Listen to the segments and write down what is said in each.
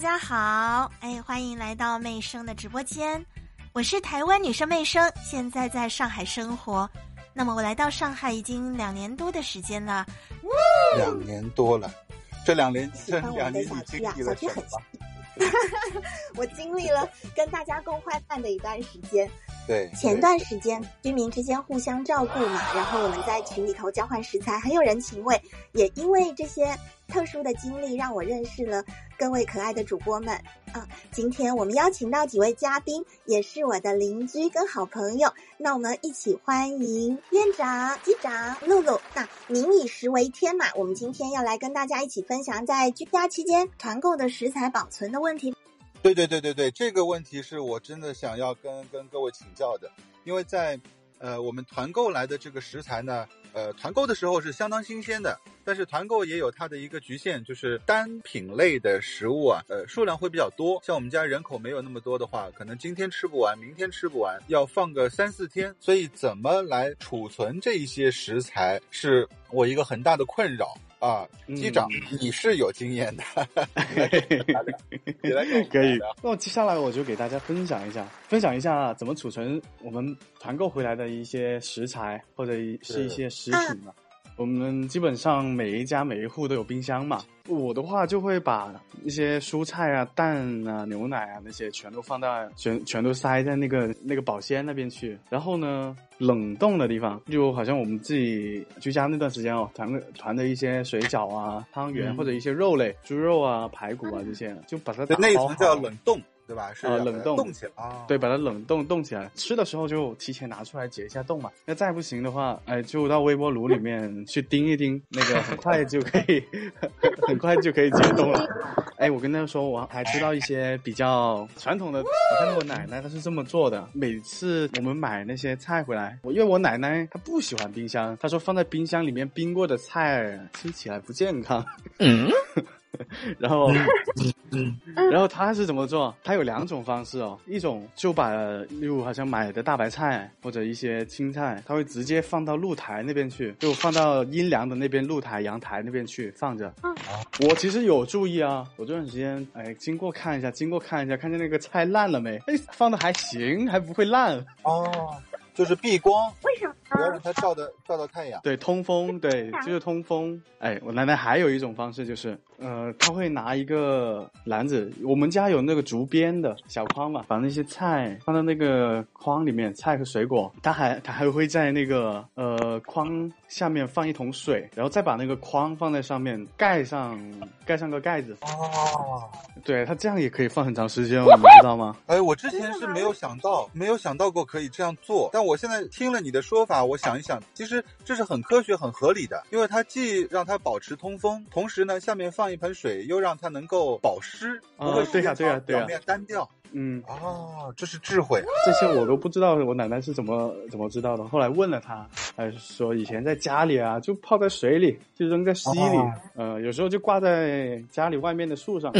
家好，哎，欢迎来到媚生的直播间，我是台湾女生媚生，现在在上海生活。那么我来到上海已经两年多的时间了，两年多了，这两年这两年小你经历了什么？我经历了跟大家共患难的一段时间。对，前段时间居民之间互相照顾嘛，然后我们在群里头交换食材，很有人情味。也因为这些特殊的经历，让我认识了各位可爱的主播们。啊，今天我们邀请到几位嘉宾，也是我的邻居跟好朋友。那我们一起欢迎院长、机长露露。那民以食为天嘛，我们今天要来跟大家一起分享在居家期间团购的食材保存的问题。对对对对对，这个问题是我真的想要跟跟各位请教的，因为在呃我们团购来的这个食材呢，呃团购的时候是相当新鲜的，但是团购也有它的一个局限，就是单品类的食物啊，呃数量会比较多。像我们家人口没有那么多的话，可能今天吃不完，明天吃不完，要放个三四天，所以怎么来储存这一些食材是我一个很大的困扰。啊，机长，你是有经验的，可以。那我接下来我就给大家分享一下，分享一下怎么储存我们团购回来的一些食材或者是一些食品嘛。我们基本上每一家每一户都有冰箱嘛。我的话就会把一些蔬菜啊、蛋啊、牛奶啊那些全都放到全全都塞在那个那个保鲜那边去。然后呢，冷冻的地方就好像我们自己居家那段时间哦，团的团的一些水饺啊、汤圆、嗯或者一些肉类，猪肉啊、排骨啊这些，就把它那一层叫冷冻，对吧？是要啊冷冻冻起来啊。对，把它冷冻冻起来，吃的时候就提前拿出来解一下冻嘛。那再不行的话，哎，就到微波炉里面去叮一叮，那个很快就可以，很快就可以解冻了。哎，我跟大家说，我还知道一些比较传统的，我看到我奶奶她是这么做的。每次我们买那些菜回来，我因为我奶奶她不喜欢冰箱，她说放在冰箱里面冰过的菜吃起来不健康。嗯。然后，然后他是怎么做？他有两种方式哦，一种就把例如好像买的大白菜或者一些青菜，他会直接放到露台那边去，就放到阴凉的那边露台、阳台那边去放着。我其实有注意啊，我这段时间哎经过看一下，经过看一下，看见那个菜烂了没？哎，放的还行，还不会烂。哦，就是避光，为什么？不要让它照的照到太阳。对，通风，对，就是通风。哎，我奶奶还有一种方式就是，呃，他会拿一个篮子，我们家有那个竹编的小筐嘛，把那些菜放到那个筐里面，菜和水果，他还他还会在那个呃筐下面放一桶水，然后再把那个筐放在上面，盖上盖上个盖子。哦，对，他这样也可以放很长时间，哦，你们知道吗？哎，我之前是没有想到，没有想到过可以这样做，但我现在听了你的说法，我想一想，其实这是很科学、很合理的，因为它既让它保持通风，同时呢，下面放一盆水，又让它能够保湿，不会啊对呀时间长对呀对呀表面单调。嗯，哦，这是智慧啊！这些我都不知道，我奶奶是怎么怎么知道的。后来问了她，她说以前在家里啊，就泡在水里，就扔在溪里，哦呃，有时候就挂在家里外面的树上，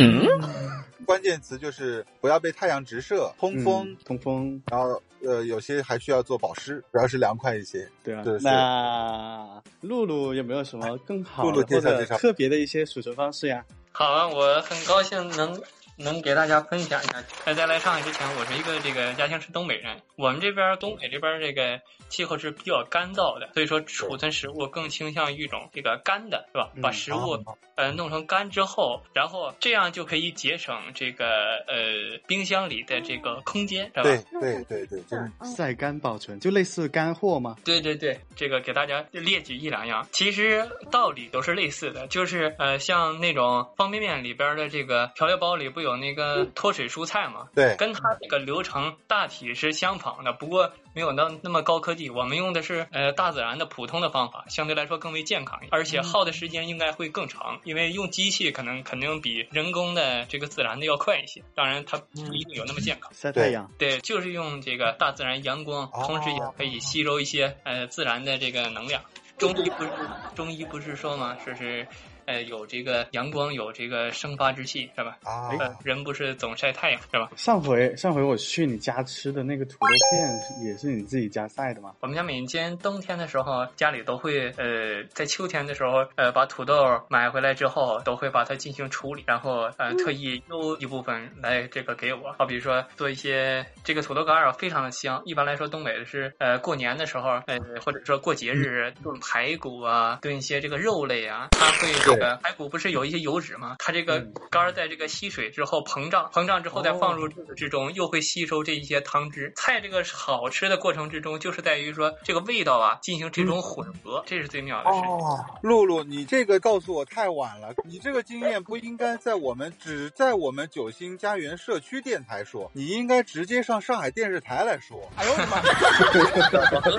关键词就是不要被太阳直射，通风，嗯通风，然后呃，有些还需要做保湿，主要是凉快一些。对啊。是是那露露有没有什么更好露露的或者特别的一些储存方式呀？好啊，我很高兴能能给大家分享一下。在在来上海之前，我是一个这个家乡是东北人。我们这边东北这边这个气候是比较干燥的，所以说储存食物更倾向于一种这个干的，是吧？嗯把食物啊呃弄成干之后，然后这样就可以节省这个呃冰箱里的这个空间，是吧？对对对对，真是嗯晒干保存，就类似干货吗？对对对，这个给大家列举一两样，其实道理都是类似的，就是呃，像那种方便面里边的这个调料包里不有那个脱水蔬菜嘛？对跟它这个流程大体是相仿的，不过没有那那么高科技。我们用的是呃大自然的普通的方法，相对来说更为健康，而且耗的时间应该会更长，因为用机器可能肯定比人工的这个自然的要快一些。当然，它不一定有那么健康。晒太阳，对，就是用这个大自然阳光，哦同时也可以吸收一些呃自然的这个能量。中医不是中医不是说吗？说是呃有这个阳光，有这个生发之气，是吧？啊，呃，人不是总晒太阳，是吧？上回上回我去你家吃的那个土豆片，也是你自己家晒的吗？我们家每年冬天的时候，家里都会呃，在秋天的时候，呃，把土豆买回来之后，都会把它进行处理，然后呃，特意邮一部分来这个给我。好比说做一些这个土豆干儿啊，非常的香。一般来说，东北的是呃过年的时候，呃或者说过节日炖排骨啊，炖一些这个肉类啊，它会这个排骨不是有一些油脂吗？它这个肝儿在这个吸水之后膨胀，膨胀之后再放入这个之中，又会吸收这一些汤汁。菜这个好吃的过程之中，就是在于说这个味道啊进行这种混合，这是最妙的事。哦，露露，你这个告诉我太晚了，你这个经验不应该在我们只在我们九星家园社区电台说，你应该直接上上海电视台来说。哎呦我的妈！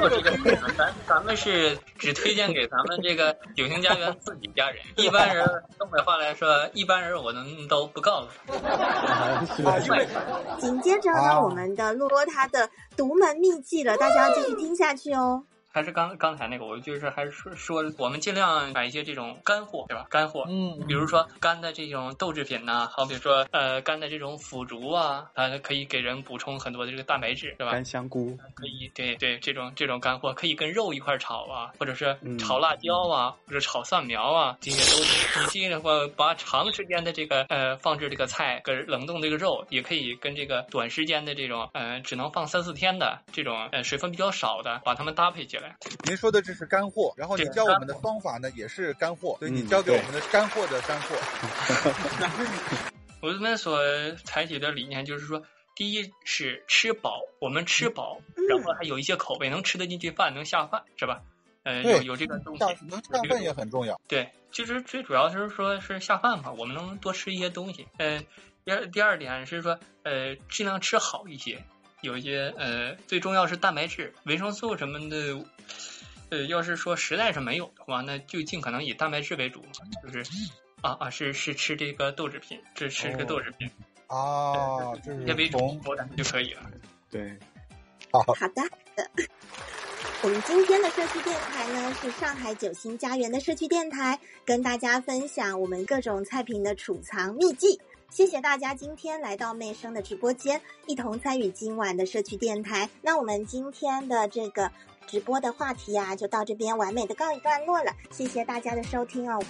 这个，咱咱们是只推荐给咱们这个九星家园自己家人，一 般人东北话来说，一般人我能都不告诉他。紧接着呢，啊我们的洛洛他的独门秘技了，大家要继续听下去哦。还是刚刚才那个，我就是还是说说，我们尽量买一些这种干货，对吧？干货，嗯比如说干的这种豆制品呐、好比说呃干的这种腐竹啊，它可以给人补充很多的这个蛋白质，对吧？干香菇，可以，对对，这种这种干货可以跟肉一块儿炒啊，或者是嗯炒辣椒啊，或者炒蒜苗啊，这些都是。你这个话，把长时间的这个呃放置这个菜跟冷冻这个肉，也可以跟这个短时间的这种呃只能放三四天的这种呃水分比较少的，把它们搭配起来。您说的这是干货，然后你教我们的方法呢也是干货，所以你嗯教给我们的干货的干货。我们所采取的理念就是说，第一是吃饱，我们吃饱，然后还有一些口味能吃得进去饭，能下饭，是吧？呃，有有这个东西下，能下饭也很重要。对，其实最主要就是说是下饭嘛，我们能多吃一些东西。呃，第二第二点是说，呃，尽量吃好一些，有一些呃，最重要是蛋白质、维生素什么的。呃，要是说实在是没有的话，那就尽可能以蛋白质为主嘛，就是啊啊，是是吃这个豆制品，是吃这个豆制品，啊，就这为主就可以了。对，好的，好的。我们今天的社区电台呢是上海九星家园的社区电台，跟大家分享我们各种菜品的储藏秘籍。谢谢大家今天来到妹生的直播间，一同参与今晚的社区电台。那我们今天的这个直播的话题啊，就到这边完美的告一段落了。谢谢大家的收听哦。